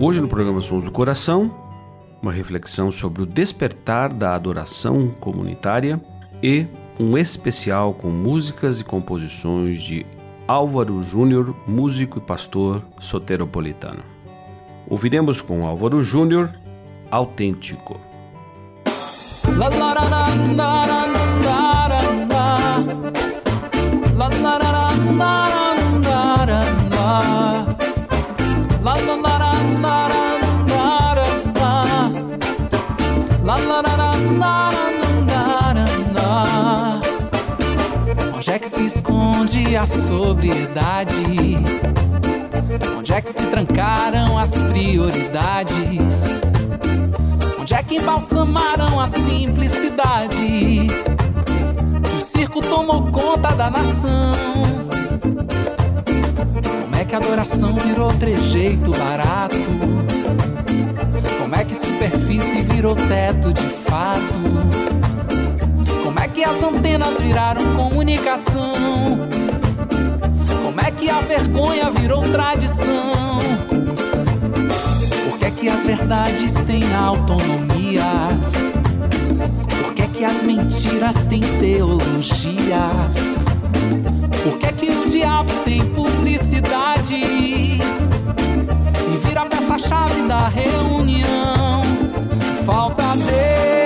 Hoje no programa Sons do Coração, uma reflexão sobre o despertar da adoração comunitária e um especial com músicas e composições de Álvaro Júnior, músico e pastor soteropolitano. Ouviremos com Álvaro Júnior Autêntico. Sobriedade? Onde é que se trancaram as prioridades? Onde é que embalsamaram a simplicidade? O circo tomou conta da nação. Como é que a adoração virou trejeito barato? Como é que superfície virou teto de fato? que as antenas viraram comunicação? Que a vergonha virou tradição? Por que é que as verdades têm autonomias? Por que é que as mentiras têm teologias? Por que é que o diabo tem publicidade? E vira peça-chave da reunião. Falta Deus,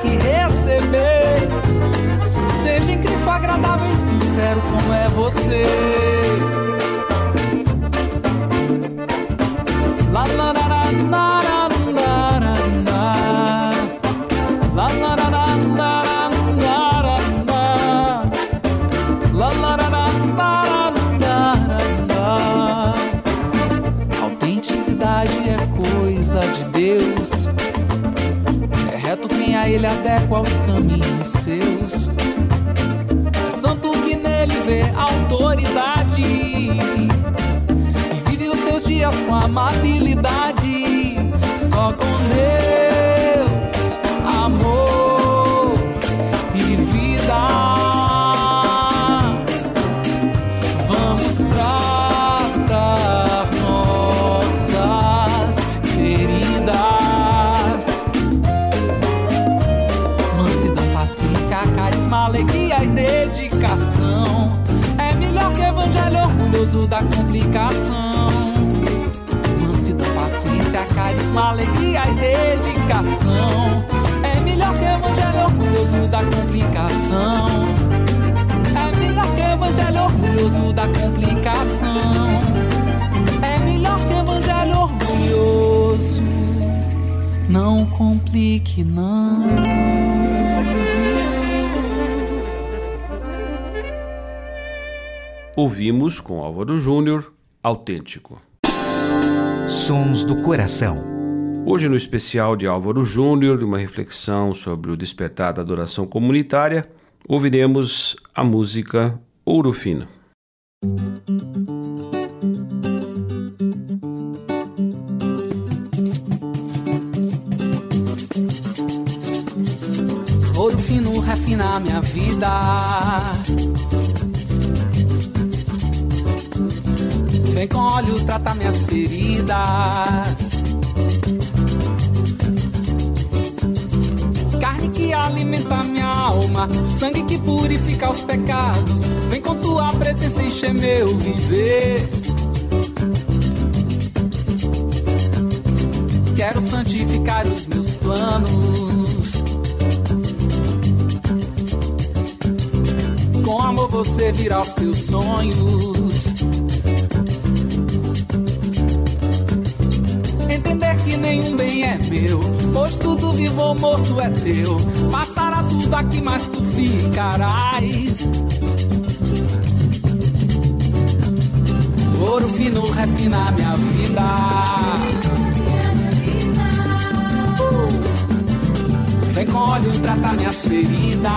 que receber. Seja Cristo agradável e sincero como é você. Autoridade e vive os seus dias com amabilidade. Só com Deus, orgulhoso da complicação. Mansidão, paciência, carisma, alegria e dedicação. É melhor que evangelho orgulhoso da complicação. É melhor que evangelho orgulhoso da complicação. É melhor que evangelho orgulhoso Não complique, não. Ouvimos com Álvaro Júnior, autêntico. Sons do coração. Hoje, no especial de Álvaro Júnior, uma reflexão sobre o despertar da adoração comunitária, ouviremos a música Ouro Fino. Ouro fino refina minha vida. Vem com óleo, trata minhas feridas. Carne que alimenta minha alma, sangue que purifica os pecados. Vem com tua presença encher meu viver. Quero santificar os meus planos. Com amor você virá os teus sonhos. Que nenhum bem é meu, pois tudo vivo ou morto é teu. Passará tudo aqui, mas tu ficarás. Ouro fino refina minha vida. Vem com óleo tratar minhas feridas.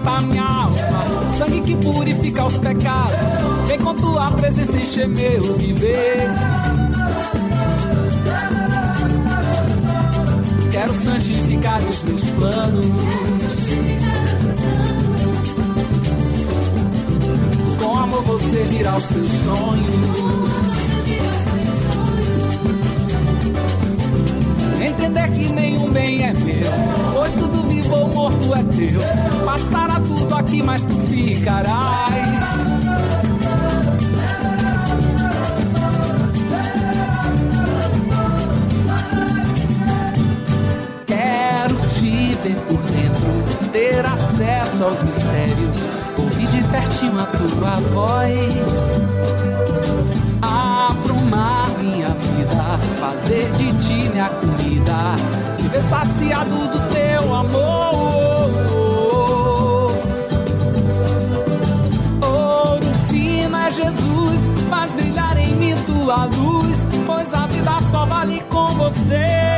Alimenta minha alma, sangue que purifica os pecados. Vem com tua presença encher meu viver. Quero santificar os meus planos. Com amor você virá os teus sonhos. Entender que nenhum bem é meu, pois tudo vivo ou morto é teu. Passará tudo aqui, mas tu ficarás. Quero te ver por dentro, ter acesso aos mistérios, ouvir de pertinho a tua voz. Aprumar minha vida, fazer de ti minha comida, viver saciado do teu amor. Ouro fino é Jesus, faz brilhar em mim tua luz, pois a vida só vale com você.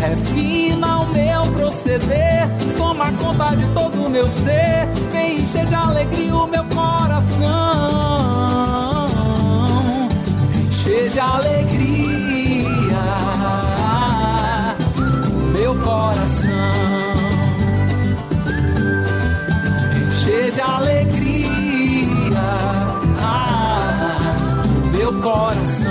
Refina o meu proceder, toma conta de todo o meu ser, vem encher de alegria o meu coração. De alegria o meu coração. Encher de alegria o meu coração.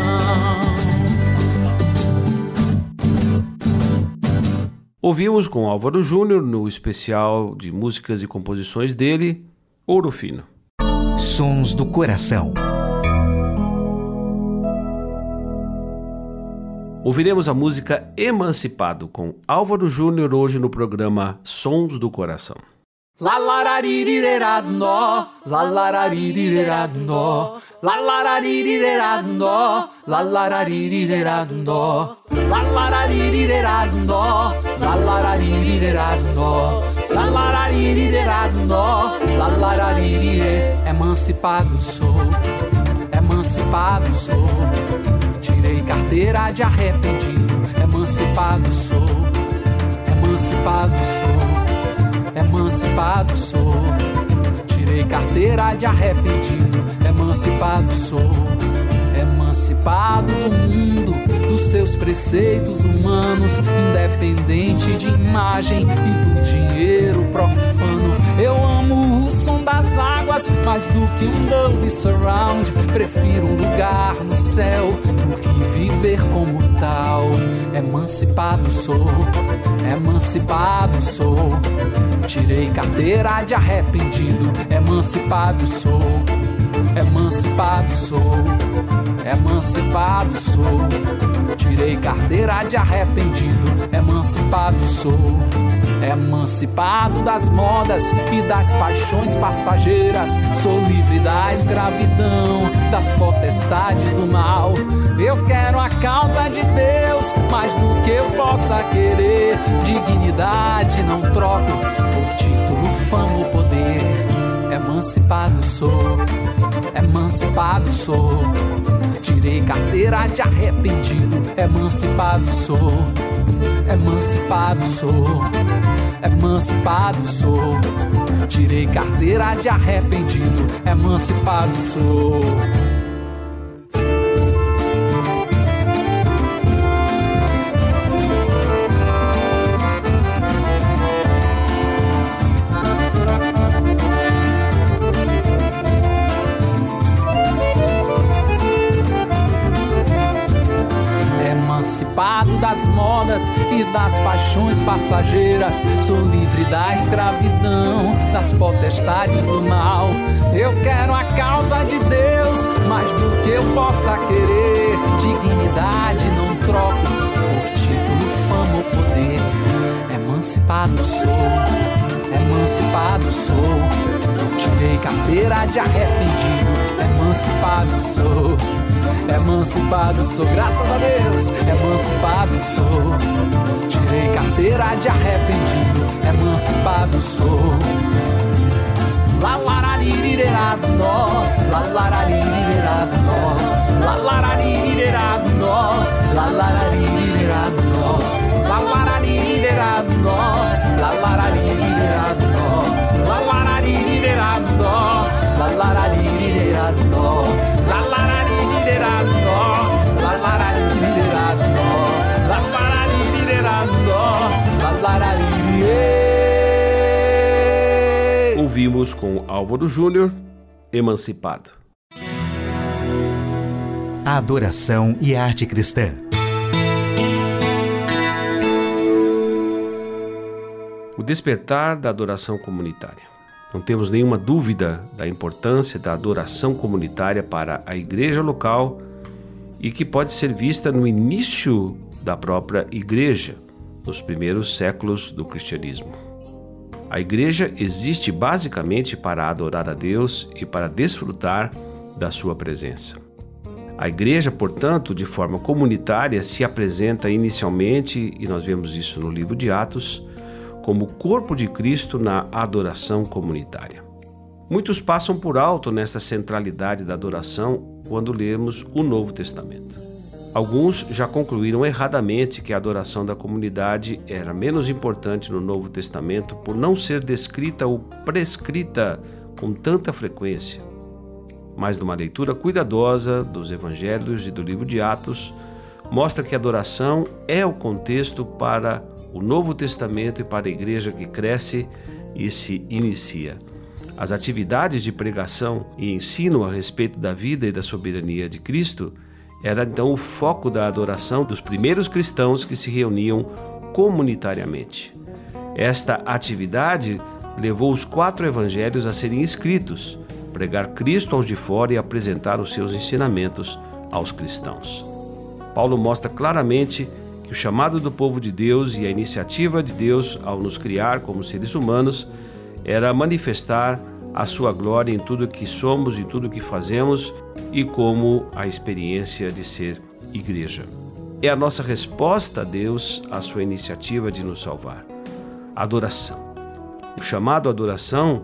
Ouvimos com Álvaro Júnior no especial de músicas e composições dele, Ouro Fino. Sons do coração. Ouviremos a música Emancipado com Álvaro Júnior hoje no programa Sons do Coração. Emancipado sou, emancipado sou, carteira de arrependido, emancipado sou, emancipado sou emancipado sou. Tirei carteira de arrependido, emancipado sou. Emancipado do mundo, dos seus preceitos humanos, independente de imagem e do dinheiro profano. Eu amo das águas mais do que um Dolby Surround. Prefiro um lugar no céu do que viver como tal. Emancipado sou, emancipado sou. Tirei carteira de arrependido, emancipado sou, emancipado sou, emancipado sou. Tirei carteira de arrependido, emancipado sou, Emancipado das modas e das paixões passageiras, sou livre da escravidão, das potestades do mal. Eu quero a causa de Deus mais do que eu possa querer. Dignidade não troco por título, fama ou poder. Emancipado sou, emancipado sou. Tirei carteira de arrependido, emancipado sou, emancipado sou, emancipado sou. Tirei carteira de arrependido, emancipado sou. E das paixões passageiras. Sou livre da escravidão, das potestades do mal. Eu quero a causa de Deus mais do que eu possa querer. Dignidade não troco por título, fama ou poder. Emancipado sou, emancipado sou. Tirei carteira de arrependido, emancipado sou. Emancipado sou, graças a Deus, emancipado sou. Tirei carteira de arrependido, emancipado sou. La lararirirerado nó, la lararirirerado nó, Ouvimos com Álvaro Júnior, Emancipado. A adoração e a arte cristã. O despertar da adoração comunitária. Não temos nenhuma dúvida da importância da adoração comunitária para a igreja local e que pode ser vista no início da própria igreja, nos primeiros séculos do cristianismo. A igreja existe basicamente para adorar a Deus e para desfrutar da sua presença. A igreja, portanto, de forma comunitária, se apresenta inicialmente, e nós vemos isso no livro de Atos, como corpo de Cristo na adoração comunitária. Muitos passam por alto nessa centralidade da adoração quando lemos o Novo Testamento. Alguns já concluíram erradamente que a adoração da comunidade era menos importante no Novo Testamento por não ser descrita ou prescrita com tanta frequência. Mas numa leitura cuidadosa dos evangelhos e do livro de Atos, mostra que a adoração é o contexto para o Novo Testamento e para a igreja que cresce e se inicia. As atividades de pregação e ensino a respeito da vida e da soberania de Cristo era então o foco da adoração dos primeiros cristãos que se reuniam comunitariamente. Esta atividade levou os quatro evangelhos a serem escritos, pregar Cristo aos de fora e apresentar os seus ensinamentos aos cristãos. Paulo mostra claramente que o chamado do povo de Deus e a iniciativa de Deus ao nos criar como seres humanos era manifestar a sua glória em tudo que somos e tudo que fazemos e como a experiência de ser igreja. É a nossa resposta a Deus à sua iniciativa de nos salvar. Adoração. O chamado adoração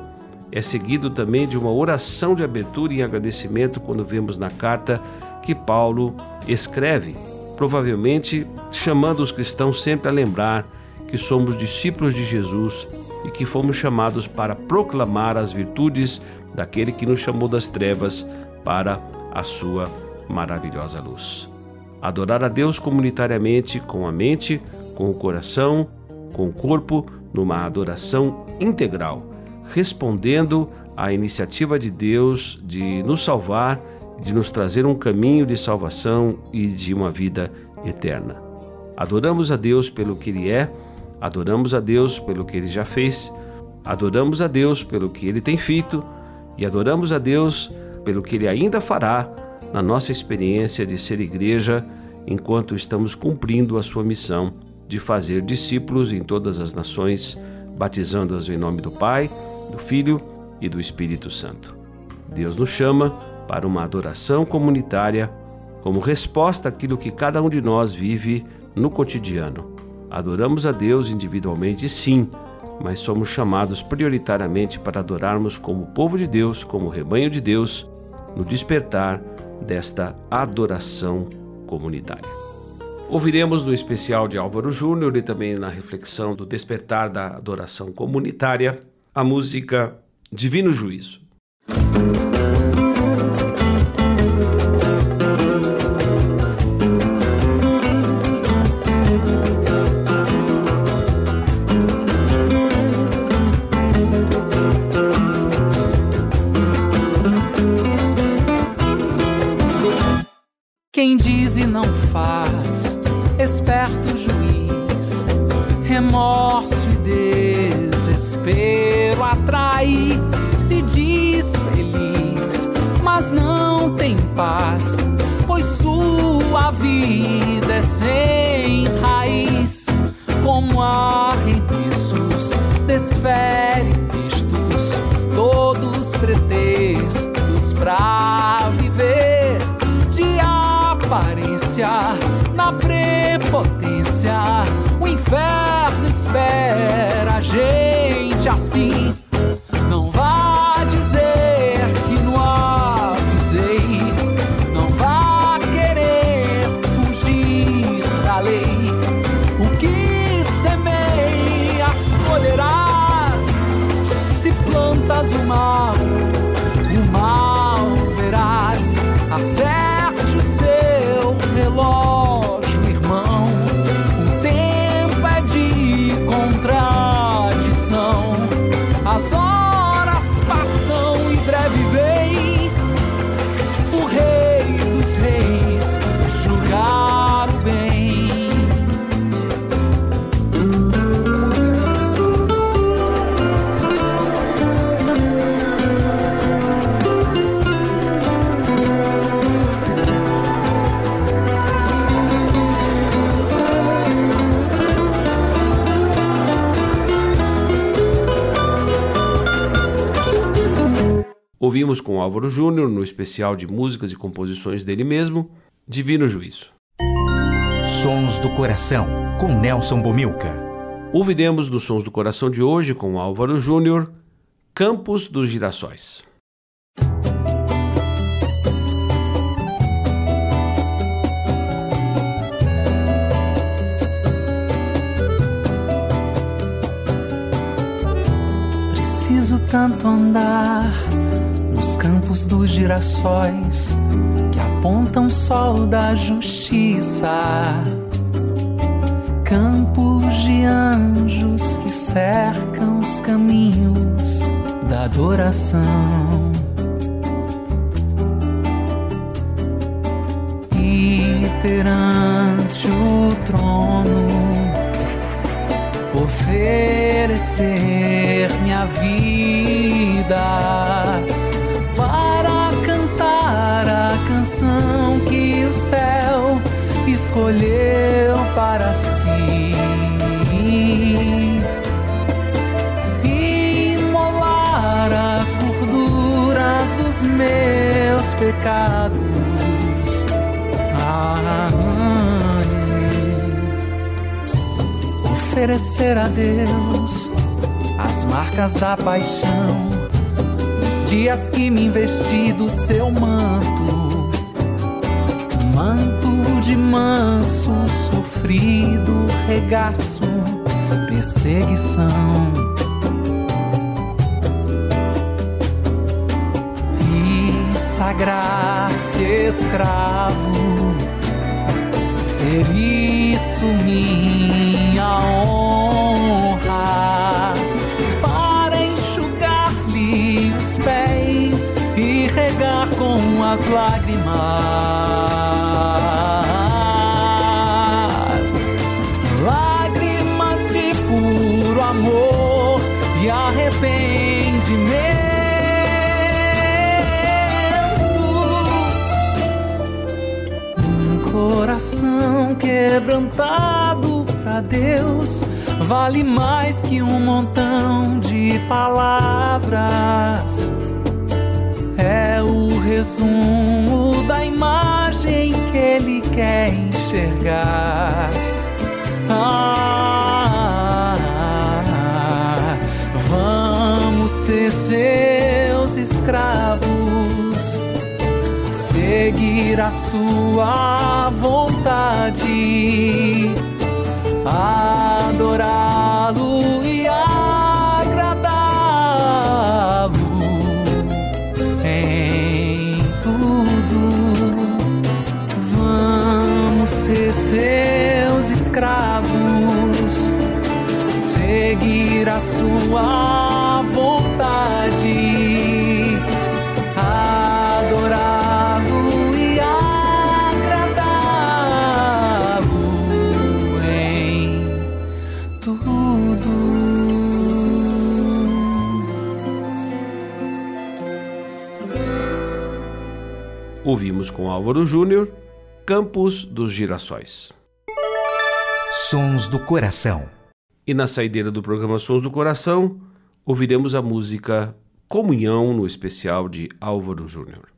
é seguido também de uma oração de abertura e agradecimento quando vemos na carta que Paulo escreve, provavelmente chamando os cristãos sempre a lembrar que somos discípulos de Jesus e que fomos chamados para proclamar as virtudes daquele que nos chamou das trevas para a sua maravilhosa luz. Adorar a Deus comunitariamente, com a mente, com o coração, com o corpo, numa adoração integral, respondendo à iniciativa de Deus de nos salvar, de nos trazer um caminho de salvação e de uma vida eterna. Adoramos a Deus pelo que Ele é, adoramos a Deus pelo que Ele já fez, adoramos a Deus pelo que Ele tem feito e adoramos a Deus pelo que Ele ainda fará na nossa experiência de ser igreja enquanto estamos cumprindo a sua missão de fazer discípulos em todas as nações, batizando-os em nome do Pai, do Filho e do Espírito Santo. Deus nos chama para uma adoração comunitária como resposta àquilo que cada um de nós vive no cotidiano. Adoramos a Deus individualmente, sim, mas somos chamados prioritariamente para adorarmos como povo de Deus, como rebanho de Deus, no despertar desta adoração comunitária. Ouviremos no especial de Álvaro Júnior e também na reflexão do despertar da adoração comunitária a música Divino Juízo. Não faz, esperto juiz, remorso e desespero atrai, se diz feliz, mas não tem paz, pois sua vida é sem raiz, como arremesso desfere textos, todos pretextos pra inferno espera a gente Ouvimos com Álvaro Júnior, no especial de músicas e composições dele mesmo, Divino Juízo. Sons do Coração, com Nelson Bomilca. Ouviremos dos Sons do Coração de hoje, com Álvaro Júnior, Campos dos Girassóis. Preciso tanto andar campos dos girassóis que apontam sol da justiça. Campos de anjos que cercam os caminhos da adoração. E perante o trono oferecer minha vida céu escolheu para si. Imolar as gorduras dos meus pecados. oferecer a Deus as marcas da paixão, os dias que me investi do seu manto manto de manso, sofrido regaço, perseguição. E sagrar-se escravo, ser isso minha honra, para enxugar-lhe os pés e regar com as lágrimas amor e arrependimento. Um coração quebrantado pra a Deus vale mais que um montão de palavras. É o resumo da imagem que ele quer enxergar. Ah, ser seus escravos, seguir a sua vontade adorá-lo e agradá-lo em tudo. Vamos ser seus escravos, seguir a sua vontade. Adorá-lo e agradá-lo em tudo. Ouvimos com Álvaro Júnior, Campos dos Girassóis. Sons do Coração. E na saideira do programa Sons do Coração, ouviremos a música Comunhão no especial de Álvaro Júnior.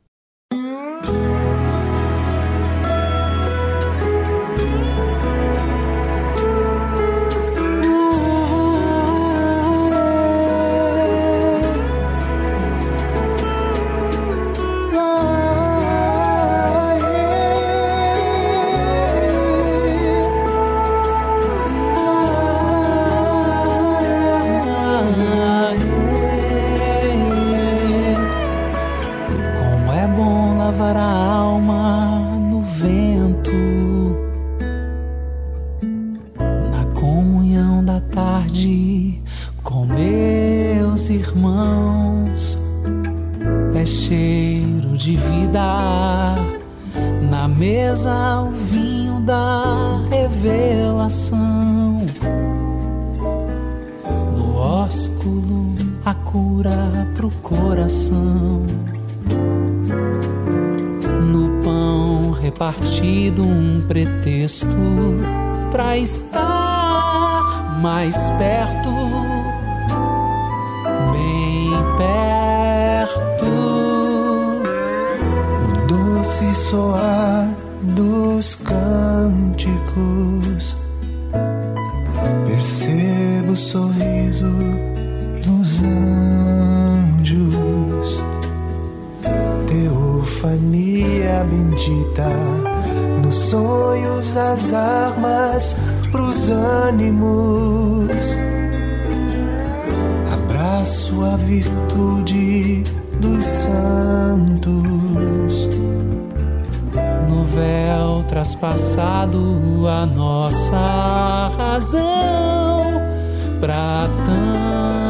Pão repartido, um pretexto pra estar mais perto, bem perto. O doce soar dos cânticos. Percebo o bendita. Nos sonhos, as armas pros ânimos. Abraço a virtude dos santos. No véu traspassado a nossa razão pra tanto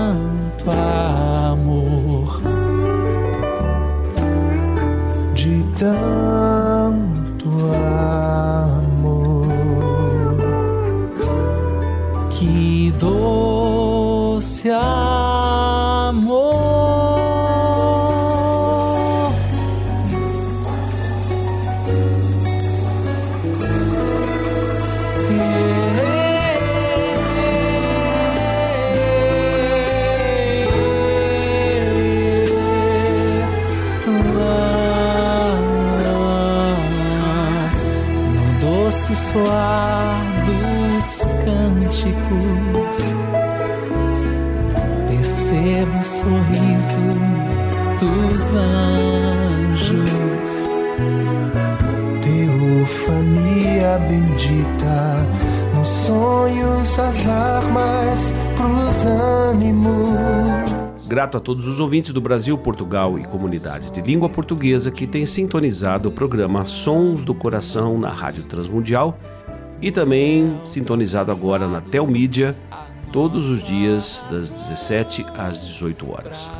percebo o sorriso dos anjos. Teofania bendita, nos sonhos as armas pros ânimos. Grato a todos os ouvintes do Brasil, Portugal e comunidades de língua portuguesa que têm sintonizado o programa Sons do Coração na Rádio Transmundial e também sintonizado agora na Telmídia, todos os dias das 17 às 18 horas.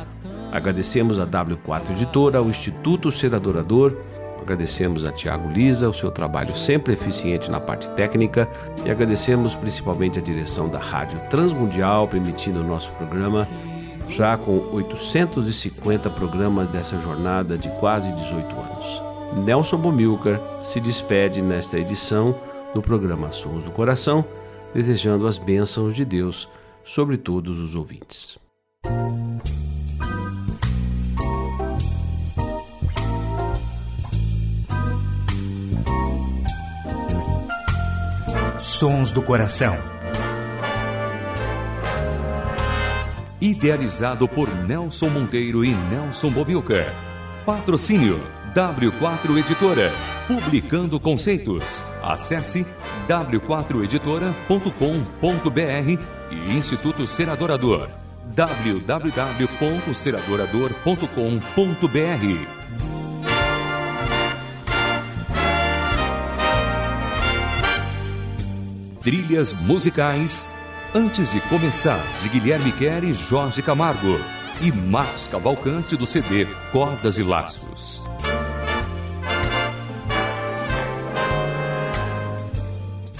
Agradecemos a W4 Editora, ao Instituto Ser Adorador, agradecemos a Tiago Lisa, o seu trabalho sempre eficiente na parte técnica e agradecemos principalmente a direção da Rádio Transmundial, permitindo o nosso programa já com 850 programas dessa jornada de quase 18 anos. Nelson Bomilcar se despede nesta edição do programa Sons do Coração, desejando as bênçãos de Deus sobre todos os ouvintes. Sons do Coração. Idealizado por Nelson Monteiro e Nelson Bobilca. Patrocínio W4 Editora. Publicando conceitos. Acesse w4editora.com.br e Instituto Seradorador. www.seradorador.com.br Trilhas musicais Antes de Começar, de Guilherme Quer Jorge Camargo. E Marcos Cavalcante do CD Cordas e Laços.